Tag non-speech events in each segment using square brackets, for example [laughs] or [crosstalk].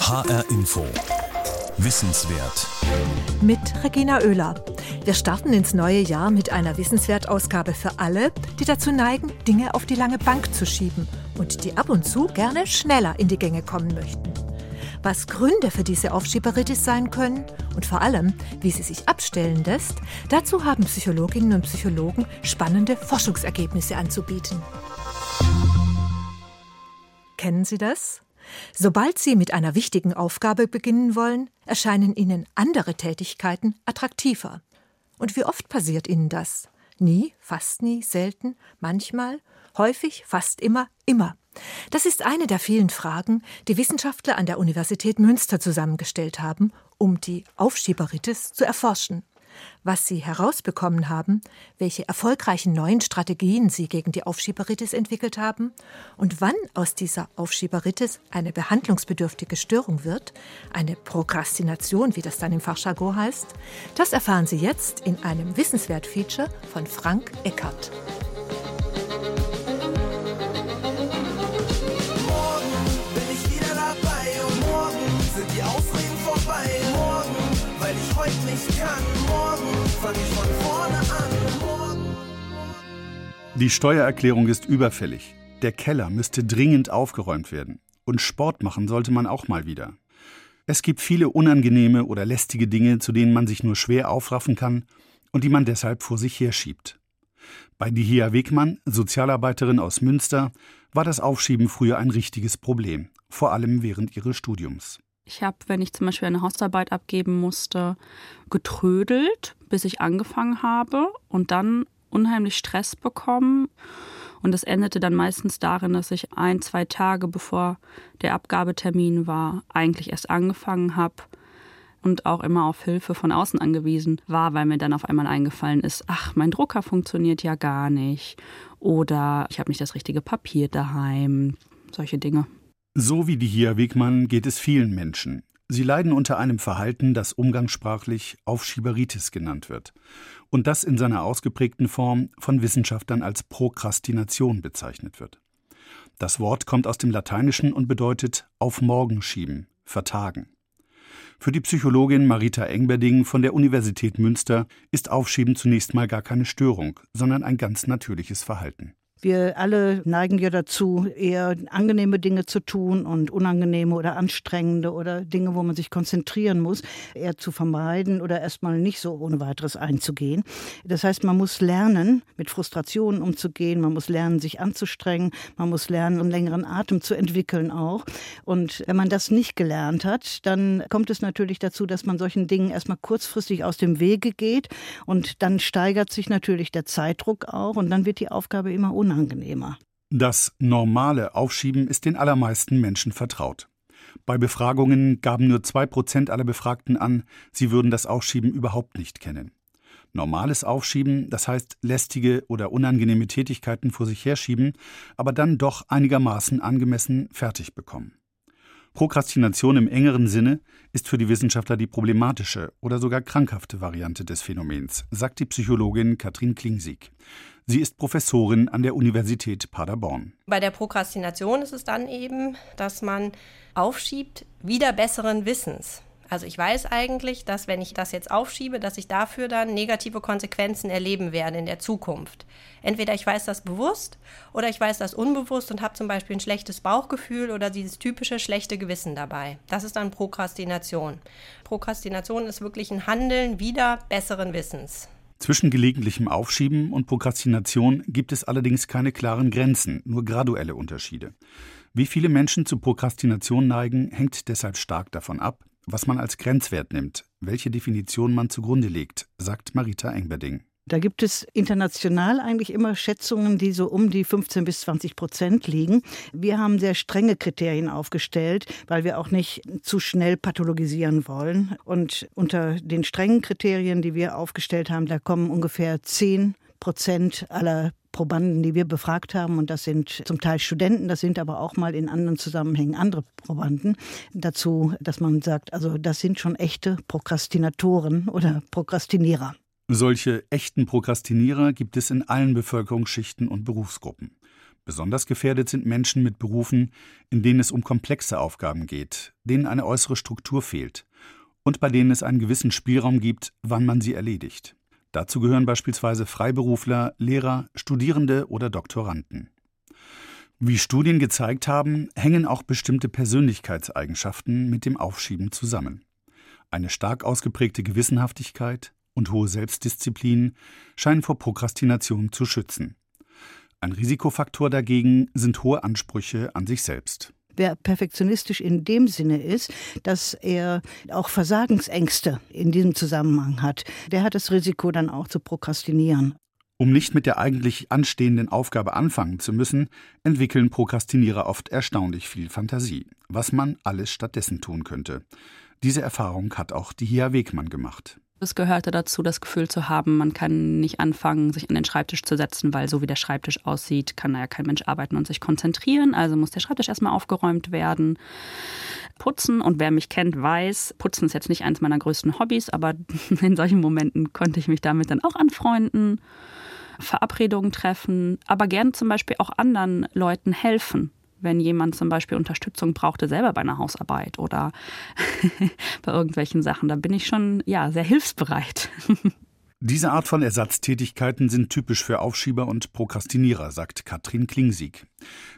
HR Info. Wissenswert. Mit Regina Oehler. Wir starten ins neue Jahr mit einer Wissenswertausgabe für alle, die dazu neigen, Dinge auf die lange Bank zu schieben und die ab und zu gerne schneller in die Gänge kommen möchten. Was Gründe für diese Aufschieberitis sein können und vor allem, wie sie sich abstellen lässt, dazu haben Psychologinnen und Psychologen spannende Forschungsergebnisse anzubieten. Kennen Sie das? Sobald Sie mit einer wichtigen Aufgabe beginnen wollen, erscheinen Ihnen andere Tätigkeiten attraktiver. Und wie oft passiert Ihnen das? Nie, fast nie, selten, manchmal, häufig, fast immer, immer. Das ist eine der vielen Fragen, die Wissenschaftler an der Universität Münster zusammengestellt haben, um die Aufschieberitis zu erforschen was sie herausbekommen haben, welche erfolgreichen neuen Strategien sie gegen die Aufschieberitis entwickelt haben und wann aus dieser Aufschieberitis eine behandlungsbedürftige Störung wird, eine Prokrastination, wie das dann im Fachjargon heißt, das erfahren Sie jetzt in einem Wissenswert-Feature von Frank Eckert. Die Steuererklärung ist überfällig. Der Keller müsste dringend aufgeräumt werden. Und Sport machen sollte man auch mal wieder. Es gibt viele unangenehme oder lästige Dinge, zu denen man sich nur schwer aufraffen kann und die man deshalb vor sich herschiebt. Bei Dihia Wegmann, Sozialarbeiterin aus Münster, war das Aufschieben früher ein richtiges Problem, vor allem während ihres Studiums. Ich habe, wenn ich zum Beispiel eine Hausarbeit abgeben musste, getrödelt, bis ich angefangen habe und dann unheimlich Stress bekommen. Und das endete dann meistens darin, dass ich ein, zwei Tage bevor der Abgabetermin war, eigentlich erst angefangen habe und auch immer auf Hilfe von außen angewiesen war, weil mir dann auf einmal eingefallen ist, ach, mein Drucker funktioniert ja gar nicht oder ich habe nicht das richtige Papier daheim, solche Dinge. So wie die hier Wegmann geht es vielen Menschen. Sie leiden unter einem Verhalten, das umgangssprachlich Aufschieberitis genannt wird und das in seiner ausgeprägten Form von Wissenschaftlern als Prokrastination bezeichnet wird. Das Wort kommt aus dem Lateinischen und bedeutet auf morgen schieben, vertagen. Für die Psychologin Marita Engberding von der Universität Münster ist Aufschieben zunächst mal gar keine Störung, sondern ein ganz natürliches Verhalten. Wir alle neigen ja dazu, eher angenehme Dinge zu tun und unangenehme oder anstrengende oder Dinge, wo man sich konzentrieren muss, eher zu vermeiden oder erstmal nicht so ohne weiteres einzugehen. Das heißt, man muss lernen, mit Frustrationen umzugehen, man muss lernen, sich anzustrengen, man muss lernen, einen längeren Atem zu entwickeln auch. Und wenn man das nicht gelernt hat, dann kommt es natürlich dazu, dass man solchen Dingen erstmal kurzfristig aus dem Wege geht und dann steigert sich natürlich der Zeitdruck auch und dann wird die Aufgabe immer unangenehmer unangenehmer. Das normale Aufschieben ist den allermeisten Menschen vertraut. Bei Befragungen gaben nur zwei Prozent aller Befragten an, sie würden das Aufschieben überhaupt nicht kennen. Normales Aufschieben, das heißt lästige oder unangenehme Tätigkeiten vor sich herschieben, aber dann doch einigermaßen angemessen fertig bekommen. Prokrastination im engeren Sinne ist für die Wissenschaftler die problematische oder sogar krankhafte Variante des Phänomens, sagt die Psychologin Katrin Klingsig. Sie ist Professorin an der Universität Paderborn. Bei der Prokrastination ist es dann eben, dass man aufschiebt, wieder besseren Wissens. Also ich weiß eigentlich, dass wenn ich das jetzt aufschiebe, dass ich dafür dann negative Konsequenzen erleben werde in der Zukunft. Entweder ich weiß das bewusst oder ich weiß das unbewusst und habe zum Beispiel ein schlechtes Bauchgefühl oder dieses typische schlechte Gewissen dabei. Das ist dann Prokrastination. Prokrastination ist wirklich ein Handeln wieder besseren Wissens. Zwischen gelegentlichem Aufschieben und Prokrastination gibt es allerdings keine klaren Grenzen, nur graduelle Unterschiede. Wie viele Menschen zu Prokrastination neigen, hängt deshalb stark davon ab, was man als Grenzwert nimmt, welche Definition man zugrunde legt, sagt Marita Engberding. Da gibt es international eigentlich immer Schätzungen, die so um die 15 bis 20 Prozent liegen. Wir haben sehr strenge Kriterien aufgestellt, weil wir auch nicht zu schnell pathologisieren wollen. Und unter den strengen Kriterien, die wir aufgestellt haben, da kommen ungefähr 10 Prozent aller Probanden, die wir befragt haben, und das sind zum Teil Studenten, das sind aber auch mal in anderen Zusammenhängen andere Probanden, dazu, dass man sagt, also das sind schon echte Prokrastinatoren oder Besonders gefährdet sind Menschen mit Berufen, in denen es um komplexe Aufgaben geht, denen eine äußere Struktur fehlt und bei denen es einen gewissen Spielraum gibt, wann man sie erledigt. Dazu gehören beispielsweise Freiberufler, Lehrer, Studierende oder Doktoranden. Wie Studien gezeigt haben, hängen auch bestimmte Persönlichkeitseigenschaften mit dem Aufschieben zusammen. Eine stark ausgeprägte Gewissenhaftigkeit und hohe Selbstdisziplin scheinen vor Prokrastination zu schützen. Ein Risikofaktor dagegen sind hohe Ansprüche an sich selbst. Wer perfektionistisch in dem Sinne ist, dass er auch Versagensängste in diesem Zusammenhang hat, der hat das Risiko dann auch zu prokrastinieren. Um nicht mit der eigentlich anstehenden Aufgabe anfangen zu müssen, entwickeln Prokrastinierer oft erstaunlich viel Fantasie, was man alles stattdessen tun könnte. Diese Erfahrung hat auch die Hia Wegmann gemacht. Es gehörte dazu, das Gefühl zu haben, man kann nicht anfangen, sich an den Schreibtisch zu setzen, weil so wie der Schreibtisch aussieht, kann da ja kein Mensch arbeiten und sich konzentrieren. Also muss der Schreibtisch erstmal aufgeräumt werden. Putzen und wer mich kennt, weiß, Putzen ist jetzt nicht eines meiner größten Hobbys, aber [laughs] in solchen Momenten konnte ich mich damit dann auch anfreunden. Verabredungen treffen, aber gern zum Beispiel auch anderen Leuten helfen. Wenn jemand zum Beispiel Unterstützung brauchte, selber bei einer Hausarbeit oder [laughs] bei irgendwelchen Sachen, da bin ich schon ja sehr hilfsbereit. [laughs] Diese Art von Ersatztätigkeiten sind typisch für Aufschieber und Prokrastinierer, sagt Katrin Klingsieg.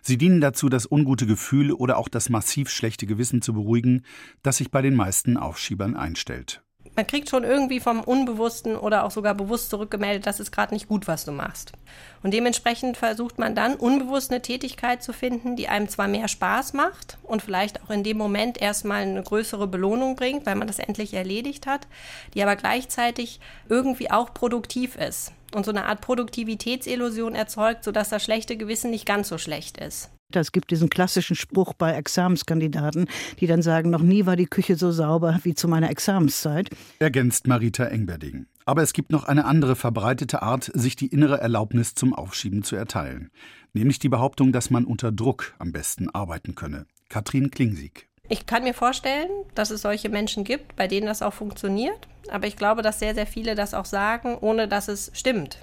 Sie dienen dazu, das ungute Gefühl oder auch das massiv schlechte Gewissen zu beruhigen, das sich bei den meisten Aufschiebern einstellt man kriegt schon irgendwie vom Unbewussten oder auch sogar bewusst zurückgemeldet, das ist gerade nicht gut, was du machst. Und dementsprechend versucht man dann unbewusst eine Tätigkeit zu finden, die einem zwar mehr Spaß macht und vielleicht auch in dem Moment erstmal eine größere Belohnung bringt, weil man das endlich erledigt hat, die aber gleichzeitig irgendwie auch produktiv ist und so eine Art Produktivitätsillusion erzeugt, sodass das schlechte Gewissen nicht ganz so schlecht ist. Es gibt diesen klassischen Spruch bei Examenskandidaten, die dann sagen, noch nie war die Küche so sauber wie zu meiner Examenszeit. Ergänzt Marita Engberding. Aber es gibt noch eine andere verbreitete Art, sich die innere Erlaubnis zum Aufschieben zu erteilen. Nämlich die Behauptung, dass man unter Druck am besten arbeiten könne. Katrin Klingsieg. Ich kann mir vorstellen, dass es solche Menschen gibt, bei denen das auch funktioniert. Aber ich glaube, dass sehr, sehr viele das auch sagen, ohne dass es stimmt.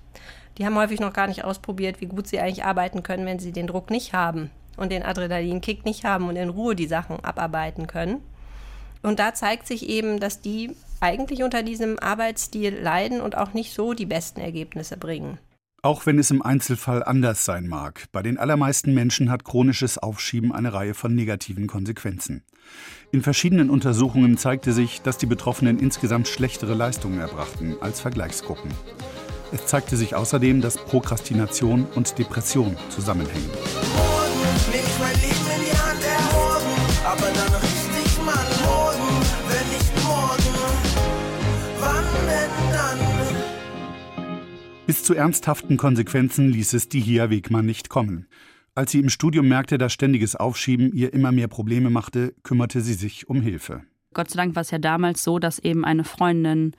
Die haben häufig noch gar nicht ausprobiert, wie gut sie eigentlich arbeiten können, wenn sie den Druck nicht haben und den Adrenalinkick nicht haben und in Ruhe die Sachen abarbeiten können. Und da zeigt sich eben, dass die eigentlich unter diesem Arbeitsstil leiden und auch nicht so die besten Ergebnisse bringen. Auch wenn es im Einzelfall anders sein mag, bei den allermeisten Menschen hat chronisches Aufschieben eine Reihe von negativen Konsequenzen. In verschiedenen Untersuchungen zeigte sich, dass die Betroffenen insgesamt schlechtere Leistungen erbrachten als Vergleichsgruppen. Es zeigte sich außerdem, dass Prokrastination und Depression zusammenhängen. Bis zu ernsthaften Konsequenzen ließ es die Hia Wegmann nicht kommen. Als sie im Studium merkte, dass ständiges Aufschieben ihr immer mehr Probleme machte, kümmerte sie sich um Hilfe. Gott sei Dank war es ja damals so, dass eben eine Freundin,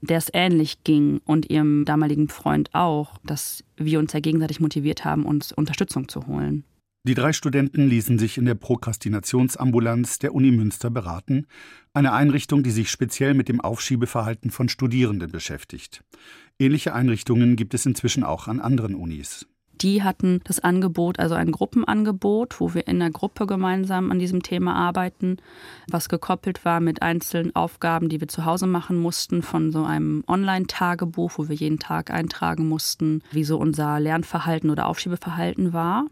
der es ähnlich ging und ihrem damaligen Freund auch, dass wir uns ja gegenseitig motiviert haben, uns Unterstützung zu holen. Die drei Studenten ließen sich in der Prokrastinationsambulanz der Uni Münster beraten, eine Einrichtung, die sich speziell mit dem Aufschiebeverhalten von Studierenden beschäftigt. Ähnliche Einrichtungen gibt es inzwischen auch an anderen Unis. Die hatten das Angebot, also ein Gruppenangebot, wo wir in der Gruppe gemeinsam an diesem Thema arbeiten, was gekoppelt war mit einzelnen Aufgaben, die wir zu Hause machen mussten, von so einem Online-Tagebuch, wo wir jeden Tag eintragen mussten, wie so unser Lernverhalten oder Aufschiebeverhalten war.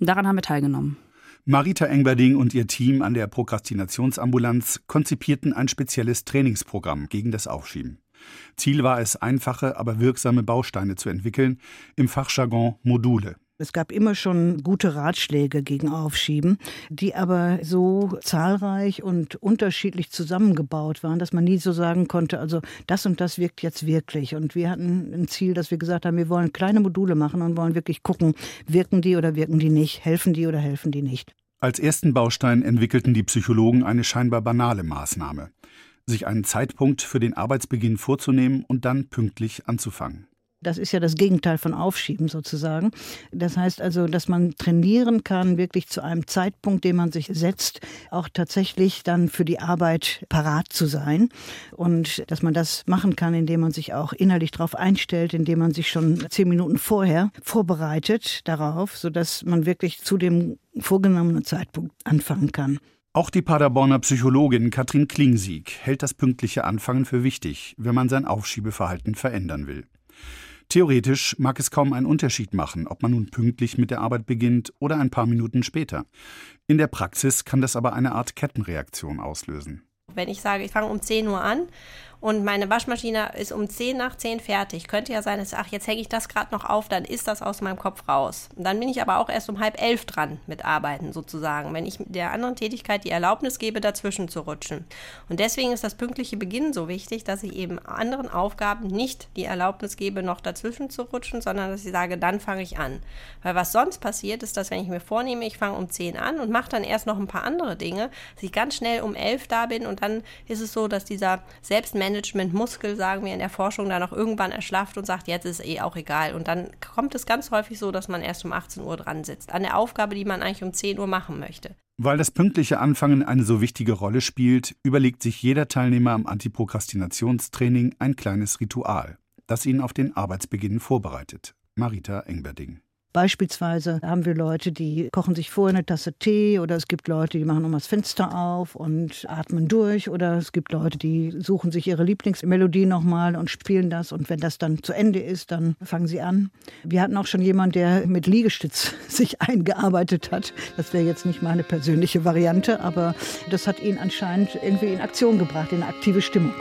Daran haben wir teilgenommen. Marita Engberding und ihr Team an der Prokrastinationsambulanz konzipierten ein spezielles Trainingsprogramm gegen das Aufschieben. Ziel war es, einfache, aber wirksame Bausteine zu entwickeln, im Fachjargon Module. Es gab immer schon gute Ratschläge gegen Aufschieben, die aber so zahlreich und unterschiedlich zusammengebaut waren, dass man nie so sagen konnte, also das und das wirkt jetzt wirklich. Und wir hatten ein Ziel, dass wir gesagt haben, wir wollen kleine Module machen und wollen wirklich gucken, wirken die oder wirken die nicht, helfen die oder helfen die nicht. Als ersten Baustein entwickelten die Psychologen eine scheinbar banale Maßnahme sich einen Zeitpunkt für den Arbeitsbeginn vorzunehmen und dann pünktlich anzufangen. Das ist ja das Gegenteil von Aufschieben sozusagen. Das heißt also, dass man trainieren kann, wirklich zu einem Zeitpunkt, den man sich setzt, auch tatsächlich dann für die Arbeit parat zu sein. Und dass man das machen kann, indem man sich auch innerlich darauf einstellt, indem man sich schon zehn Minuten vorher vorbereitet darauf, sodass man wirklich zu dem vorgenommenen Zeitpunkt anfangen kann. Auch die Paderborner Psychologin Katrin Klingsieg hält das pünktliche Anfangen für wichtig, wenn man sein Aufschiebeverhalten verändern will. Theoretisch mag es kaum einen Unterschied machen, ob man nun pünktlich mit der Arbeit beginnt oder ein paar Minuten später. In der Praxis kann das aber eine Art Kettenreaktion auslösen. Wenn ich sage, ich fange um 10 Uhr an und meine Waschmaschine ist um 10 nach 10 fertig. Könnte ja sein, dass, ach, jetzt hänge ich das gerade noch auf, dann ist das aus meinem Kopf raus. Und dann bin ich aber auch erst um halb elf dran mit Arbeiten sozusagen, wenn ich der anderen Tätigkeit die Erlaubnis gebe, dazwischen zu rutschen. Und deswegen ist das pünktliche Beginnen so wichtig, dass ich eben anderen Aufgaben nicht die Erlaubnis gebe, noch dazwischen zu rutschen, sondern dass ich sage, dann fange ich an. Weil was sonst passiert, ist, dass wenn ich mir vornehme, ich fange um 10 an und mache dann erst noch ein paar andere Dinge, dass ich ganz schnell um elf da bin und dann ist es so, dass dieser Selbstmanagement Management-Muskel, sagen wir in der Forschung, dann auch irgendwann erschlafft und sagt, jetzt ist eh auch egal. Und dann kommt es ganz häufig so, dass man erst um 18 Uhr dran sitzt, an der Aufgabe, die man eigentlich um 10 Uhr machen möchte. Weil das pünktliche Anfangen eine so wichtige Rolle spielt, überlegt sich jeder Teilnehmer am Antiprokrastinationstraining ein kleines Ritual, das ihn auf den Arbeitsbeginn vorbereitet. Marita Engberding. Beispielsweise haben wir Leute, die kochen sich vorher eine Tasse Tee oder es gibt Leute, die machen nochmal das Fenster auf und atmen durch oder es gibt Leute, die suchen sich ihre Lieblingsmelodie nochmal und spielen das und wenn das dann zu Ende ist, dann fangen sie an. Wir hatten auch schon jemanden, der mit Liegestütz [laughs] sich eingearbeitet hat. Das wäre jetzt nicht meine persönliche Variante, aber das hat ihn anscheinend irgendwie in Aktion gebracht, in eine aktive Stimmung.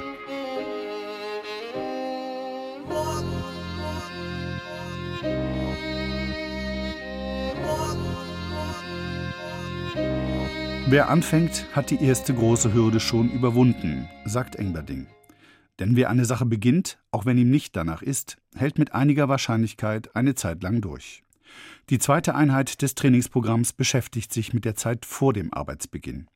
Wer anfängt, hat die erste große Hürde schon überwunden, sagt Engberding. Denn wer eine Sache beginnt, auch wenn ihm nicht danach ist, hält mit einiger Wahrscheinlichkeit eine Zeit lang durch. Die zweite Einheit des Trainingsprogramms beschäftigt sich mit der Zeit vor dem Arbeitsbeginn.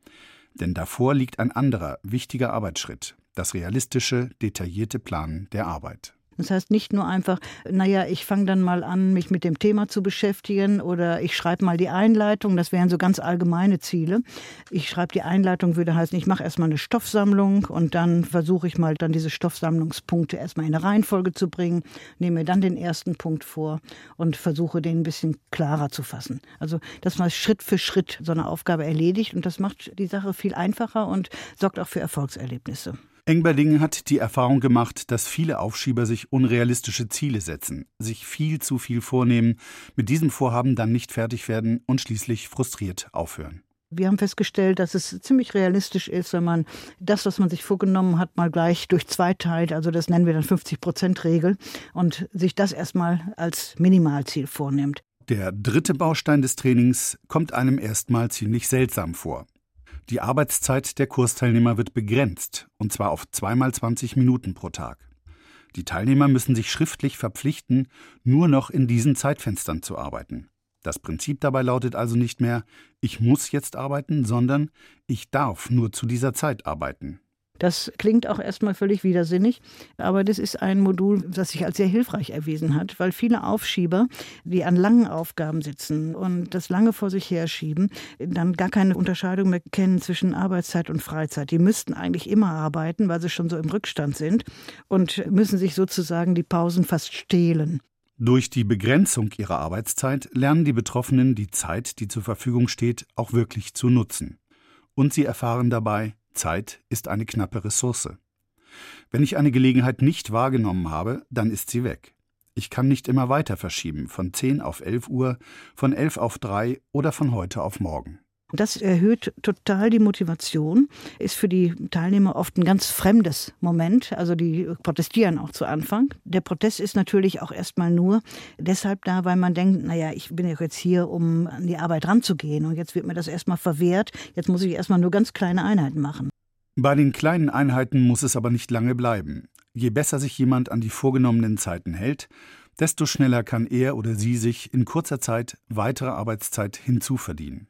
Denn davor liegt ein anderer, wichtiger Arbeitsschritt, das realistische, detaillierte Planen der Arbeit. Das heißt nicht nur einfach, naja, ich fange dann mal an, mich mit dem Thema zu beschäftigen oder ich schreibe mal die Einleitung. Das wären so ganz allgemeine Ziele. Ich schreibe die Einleitung, würde heißen, ich mache erstmal eine Stoffsammlung und dann versuche ich mal dann diese Stoffsammlungspunkte erstmal in eine Reihenfolge zu bringen, nehme mir dann den ersten Punkt vor und versuche den ein bisschen klarer zu fassen. Also, dass man Schritt für Schritt so eine Aufgabe erledigt und das macht die Sache viel einfacher und sorgt auch für Erfolgserlebnisse. Engberding hat die Erfahrung gemacht, dass viele Aufschieber sich unrealistische Ziele setzen, sich viel zu viel vornehmen, mit diesem Vorhaben dann nicht fertig werden und schließlich frustriert aufhören. Wir haben festgestellt, dass es ziemlich realistisch ist, wenn man das, was man sich vorgenommen hat, mal gleich durch zwei teilt. Also das nennen wir dann 50-Prozent-Regel und sich das erstmal als Minimalziel vornimmt. Der dritte Baustein des Trainings kommt einem erstmal ziemlich seltsam vor. Die Arbeitszeit der Kursteilnehmer wird begrenzt, und zwar auf zweimal 20 Minuten pro Tag. Die Teilnehmer müssen sich schriftlich verpflichten, nur noch in diesen Zeitfenstern zu arbeiten. Das Prinzip dabei lautet also nicht mehr, ich muss jetzt arbeiten, sondern ich darf nur zu dieser Zeit arbeiten. Das klingt auch erstmal völlig widersinnig, aber das ist ein Modul, das sich als sehr hilfreich erwiesen hat, weil viele Aufschieber, die an langen Aufgaben sitzen und das lange vor sich herschieben, dann gar keine Unterscheidung mehr kennen zwischen Arbeitszeit und Freizeit. Die müssten eigentlich immer arbeiten, weil sie schon so im Rückstand sind und müssen sich sozusagen die Pausen fast stehlen. Durch die Begrenzung ihrer Arbeitszeit lernen die Betroffenen die Zeit, die zur Verfügung steht, auch wirklich zu nutzen. Und sie erfahren dabei, Zeit ist eine knappe Ressource. Wenn ich eine Gelegenheit nicht wahrgenommen habe, dann ist sie weg. Ich kann nicht immer weiter verschieben, von 10 auf 11 Uhr, von 11 auf 3 oder von heute auf morgen. Das erhöht total die Motivation, ist für die Teilnehmer oft ein ganz fremdes Moment. Also die protestieren auch zu Anfang. Der Protest ist natürlich auch erstmal nur deshalb da, weil man denkt, naja, ich bin ja jetzt hier, um an die Arbeit ranzugehen und jetzt wird mir das erstmal verwehrt. Jetzt muss ich erstmal nur ganz kleine Einheiten machen. Bei den kleinen Einheiten muss es aber nicht lange bleiben. Je besser sich jemand an die vorgenommenen Zeiten hält, desto schneller kann er oder sie sich in kurzer Zeit weitere Arbeitszeit hinzuverdienen.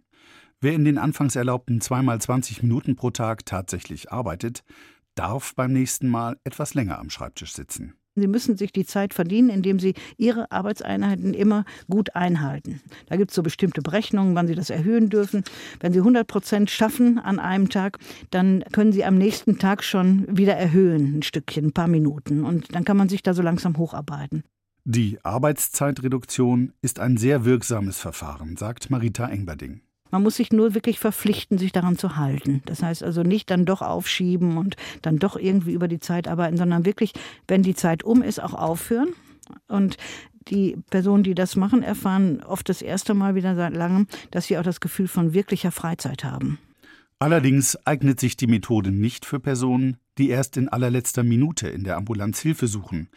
Wer in den anfangs erlaubten zweimal 20 Minuten pro Tag tatsächlich arbeitet, darf beim nächsten Mal etwas länger am Schreibtisch sitzen. Sie müssen sich die Zeit verdienen, indem Sie Ihre Arbeitseinheiten immer gut einhalten. Da gibt es so bestimmte Berechnungen, wann Sie das erhöhen dürfen. Wenn Sie 100 Prozent schaffen an einem Tag, dann können Sie am nächsten Tag schon wieder erhöhen, ein Stückchen, ein paar Minuten. Und dann kann man sich da so langsam hocharbeiten. Die Arbeitszeitreduktion ist ein sehr wirksames Verfahren, sagt Marita Engberding. Man muss sich nur wirklich verpflichten, sich daran zu halten. Das heißt also nicht dann doch aufschieben und dann doch irgendwie über die Zeit arbeiten, sondern wirklich, wenn die Zeit um ist, auch aufhören. Und die Personen, die das machen, erfahren oft das erste Mal wieder seit langem, dass sie auch das Gefühl von wirklicher Freizeit haben. Allerdings eignet sich die Methode nicht für Personen, die erst in allerletzter Minute in der Ambulanz Hilfe suchen,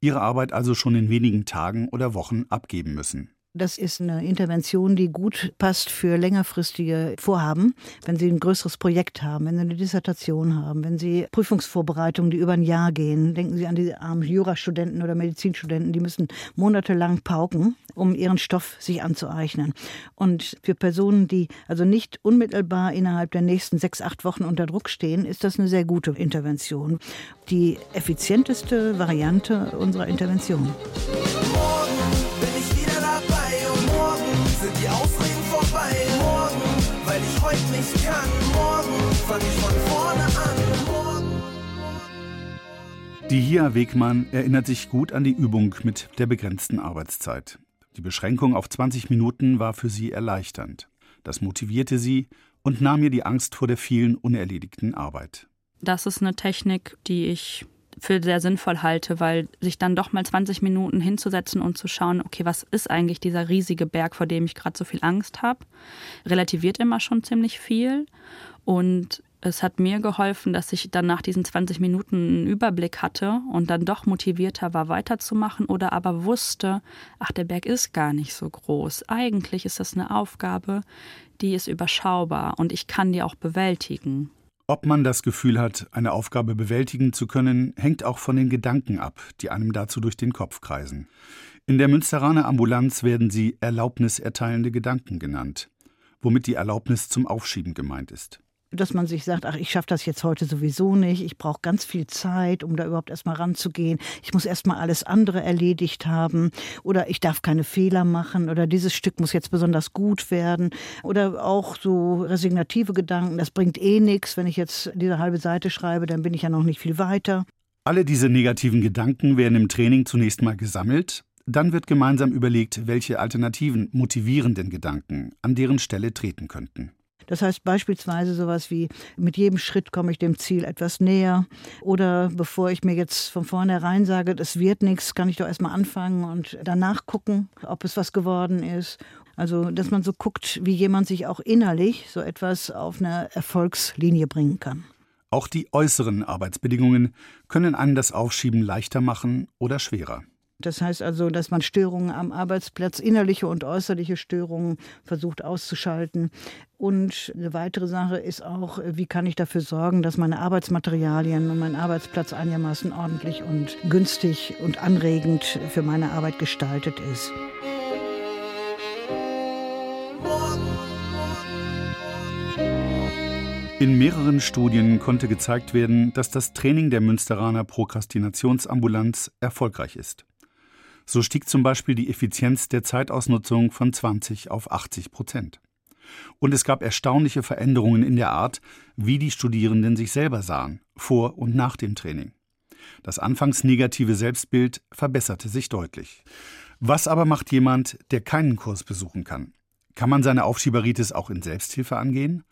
ihre Arbeit also schon in wenigen Tagen oder Wochen abgeben müssen. Das ist eine Intervention, die gut passt für längerfristige Vorhaben. Wenn Sie ein größeres Projekt haben, wenn Sie eine Dissertation haben, wenn Sie Prüfungsvorbereitungen, die über ein Jahr gehen. Denken Sie an die armen Jurastudenten oder Medizinstudenten, die müssen monatelang pauken, um ihren Stoff sich anzueignen. Und für Personen, die also nicht unmittelbar innerhalb der nächsten sechs, acht Wochen unter Druck stehen, ist das eine sehr gute Intervention. Die effizienteste Variante unserer Intervention. Fange ich von vorne an. Morgen. Die Hia Wegmann erinnert sich gut an die Übung mit der begrenzten Arbeitszeit. Die Beschränkung auf 20 Minuten war für sie erleichternd. Das motivierte sie und nahm ihr die Angst vor der vielen unerledigten Arbeit. Das ist eine Technik, die ich für sehr sinnvoll halte, weil sich dann doch mal 20 Minuten hinzusetzen und zu schauen, okay, was ist eigentlich dieser riesige Berg, vor dem ich gerade so viel Angst habe, relativiert immer schon ziemlich viel. Und es hat mir geholfen, dass ich dann nach diesen 20 Minuten einen Überblick hatte und dann doch motivierter war, weiterzumachen oder aber wusste, ach, der Berg ist gar nicht so groß. Eigentlich ist das eine Aufgabe, die ist überschaubar und ich kann die auch bewältigen. Ob man das Gefühl hat, eine Aufgabe bewältigen zu können, hängt auch von den Gedanken ab, die einem dazu durch den Kopf kreisen. In der Münsteraner Ambulanz werden sie erlaubniserteilende Gedanken genannt, womit die Erlaubnis zum Aufschieben gemeint ist dass man sich sagt, ach, ich schaffe das jetzt heute sowieso nicht, ich brauche ganz viel Zeit, um da überhaupt erstmal ranzugehen, ich muss erstmal alles andere erledigt haben oder ich darf keine Fehler machen oder dieses Stück muss jetzt besonders gut werden oder auch so resignative Gedanken, das bringt eh nichts, wenn ich jetzt diese halbe Seite schreibe, dann bin ich ja noch nicht viel weiter. Alle diese negativen Gedanken werden im Training zunächst mal gesammelt, dann wird gemeinsam überlegt, welche alternativen, motivierenden Gedanken an deren Stelle treten könnten. Das heißt beispielsweise sowas wie, mit jedem Schritt komme ich dem Ziel etwas näher. Oder bevor ich mir jetzt von vornherein sage, das wird nichts, kann ich doch erstmal anfangen und danach gucken, ob es was geworden ist. Also, dass man so guckt, wie jemand sich auch innerlich so etwas auf eine Erfolgslinie bringen kann. Auch die äußeren Arbeitsbedingungen können einen das Aufschieben leichter machen oder schwerer. Das heißt also, dass man Störungen am Arbeitsplatz, innerliche und äußerliche Störungen versucht auszuschalten. Und eine weitere Sache ist auch, wie kann ich dafür sorgen, dass meine Arbeitsmaterialien und mein Arbeitsplatz einigermaßen ordentlich und günstig und anregend für meine Arbeit gestaltet ist. In mehreren Studien konnte gezeigt werden, dass das Training der Münsteraner Prokrastinationsambulanz erfolgreich ist. So stieg zum Beispiel die Effizienz der Zeitausnutzung von 20 auf 80 Prozent. Und es gab erstaunliche Veränderungen in der Art, wie die Studierenden sich selber sahen, vor und nach dem Training. Das anfangs negative Selbstbild verbesserte sich deutlich. Was aber macht jemand, der keinen Kurs besuchen kann? Kann man seine Aufschieberitis auch in Selbsthilfe angehen?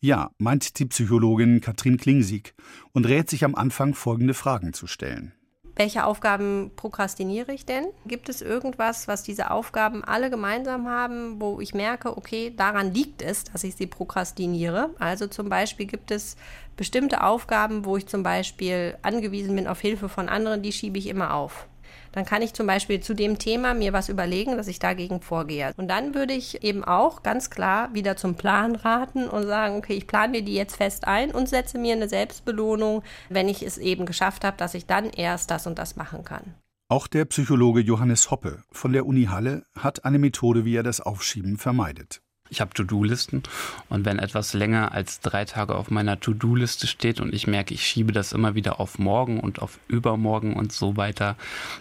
Ja, meint die Psychologin Katrin Klingsieg und rät sich am Anfang folgende Fragen zu stellen. Welche Aufgaben prokrastiniere ich denn? Gibt es irgendwas, was diese Aufgaben alle gemeinsam haben, wo ich merke, okay, daran liegt es, dass ich sie prokrastiniere? Also zum Beispiel gibt es bestimmte Aufgaben, wo ich zum Beispiel angewiesen bin auf Hilfe von anderen, die schiebe ich immer auf dann kann ich zum Beispiel zu dem Thema mir was überlegen, dass ich dagegen vorgehe. Und dann würde ich eben auch ganz klar wieder zum Plan raten und sagen, okay, ich plane mir die jetzt fest ein und setze mir eine Selbstbelohnung, wenn ich es eben geschafft habe, dass ich dann erst das und das machen kann. Auch der Psychologe Johannes Hoppe von der Uni Halle hat eine Methode, wie er das Aufschieben vermeidet. Ich habe To-Do-Listen und wenn etwas länger als drei Tage auf meiner To-Do-Liste steht und ich merke, ich schiebe das immer wieder auf morgen und auf übermorgen und so weiter,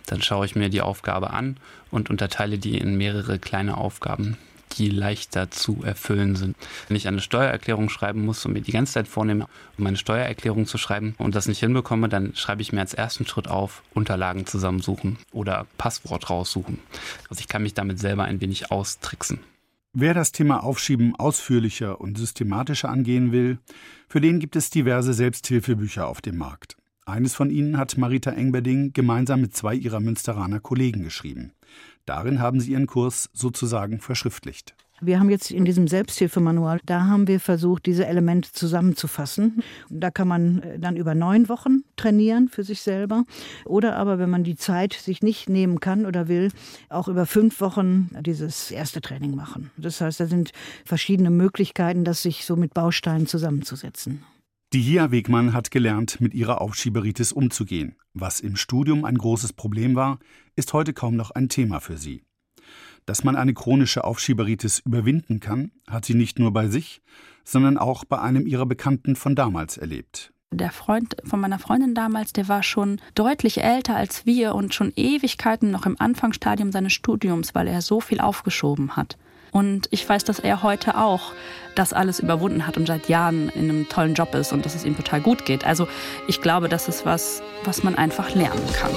dann schaue ich mir die Aufgabe an und unterteile die in mehrere kleine Aufgaben die leichter zu erfüllen sind. Wenn ich eine Steuererklärung schreiben muss und mir die ganze Zeit vornehme, um meine Steuererklärung zu schreiben und das nicht hinbekomme, dann schreibe ich mir als ersten Schritt auf, Unterlagen zusammensuchen oder Passwort raussuchen. Also ich kann mich damit selber ein wenig austricksen. Wer das Thema Aufschieben ausführlicher und systematischer angehen will, für den gibt es diverse Selbsthilfebücher auf dem Markt. Eines von ihnen hat Marita Engberding gemeinsam mit zwei ihrer Münsteraner Kollegen geschrieben. Darin haben sie ihren Kurs sozusagen verschriftlicht. Wir haben jetzt in diesem Selbsthilfemanual, da haben wir versucht, diese Elemente zusammenzufassen. Da kann man äh, dann über neun Wochen trainieren für sich selber. Oder aber, wenn man die Zeit sich nicht nehmen kann oder will, auch über fünf Wochen dieses erste Training machen. Das heißt, da sind verschiedene Möglichkeiten, das sich so mit Bausteinen zusammenzusetzen. Die Hia Wegmann hat gelernt, mit ihrer Aufschieberitis umzugehen. Was im Studium ein großes Problem war, ist heute kaum noch ein Thema für sie. Dass man eine chronische Aufschieberitis überwinden kann, hat sie nicht nur bei sich, sondern auch bei einem ihrer Bekannten von damals erlebt. Der Freund von meiner Freundin damals, der war schon deutlich älter als wir und schon Ewigkeiten noch im Anfangsstadium seines Studiums, weil er so viel aufgeschoben hat. Und ich weiß, dass er heute auch das alles überwunden hat und seit Jahren in einem tollen Job ist und dass es ihm total gut geht. Also ich glaube, das ist was, was man einfach lernen kann.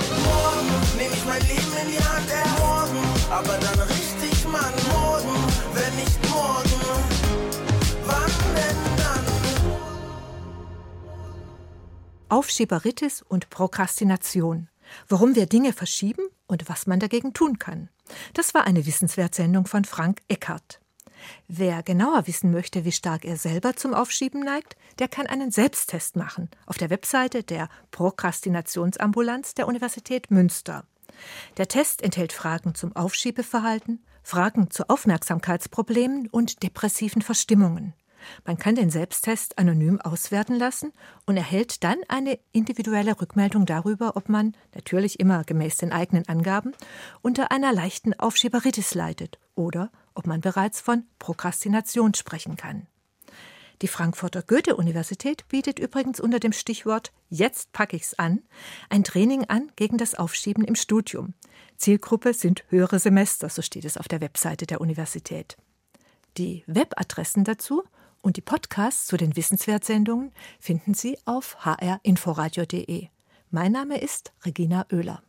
Aufschieberitis und Prokrastination. Warum wir Dinge verschieben und was man dagegen tun kann. Das war eine Wissenswertsendung von Frank Eckert. Wer genauer wissen möchte, wie stark er selber zum Aufschieben neigt, der kann einen Selbsttest machen auf der Webseite der Prokrastinationsambulanz der Universität Münster. Der Test enthält Fragen zum Aufschiebeverhalten, Fragen zu Aufmerksamkeitsproblemen und depressiven Verstimmungen. Man kann den Selbsttest anonym auswerten lassen und erhält dann eine individuelle Rückmeldung darüber, ob man, natürlich immer gemäß den eigenen Angaben, unter einer leichten Aufschieberitis leidet oder ob man bereits von Prokrastination sprechen kann. Die Frankfurter Goethe-Universität bietet übrigens unter dem Stichwort Jetzt packe ich's an ein Training an gegen das Aufschieben im Studium. Zielgruppe sind höhere Semester, so steht es auf der Webseite der Universität. Die Webadressen dazu und die Podcasts zu den Wissenswertsendungen finden Sie auf hrinforadio.de. Mein Name ist Regina Oehler.